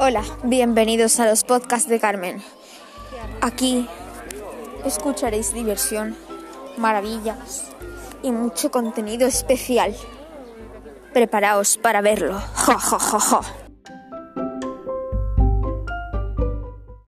Hola, bienvenidos a los podcasts de Carmen. Aquí escucharéis diversión, maravillas y mucho contenido especial. Preparaos para verlo. Ja, ja, ja, ja.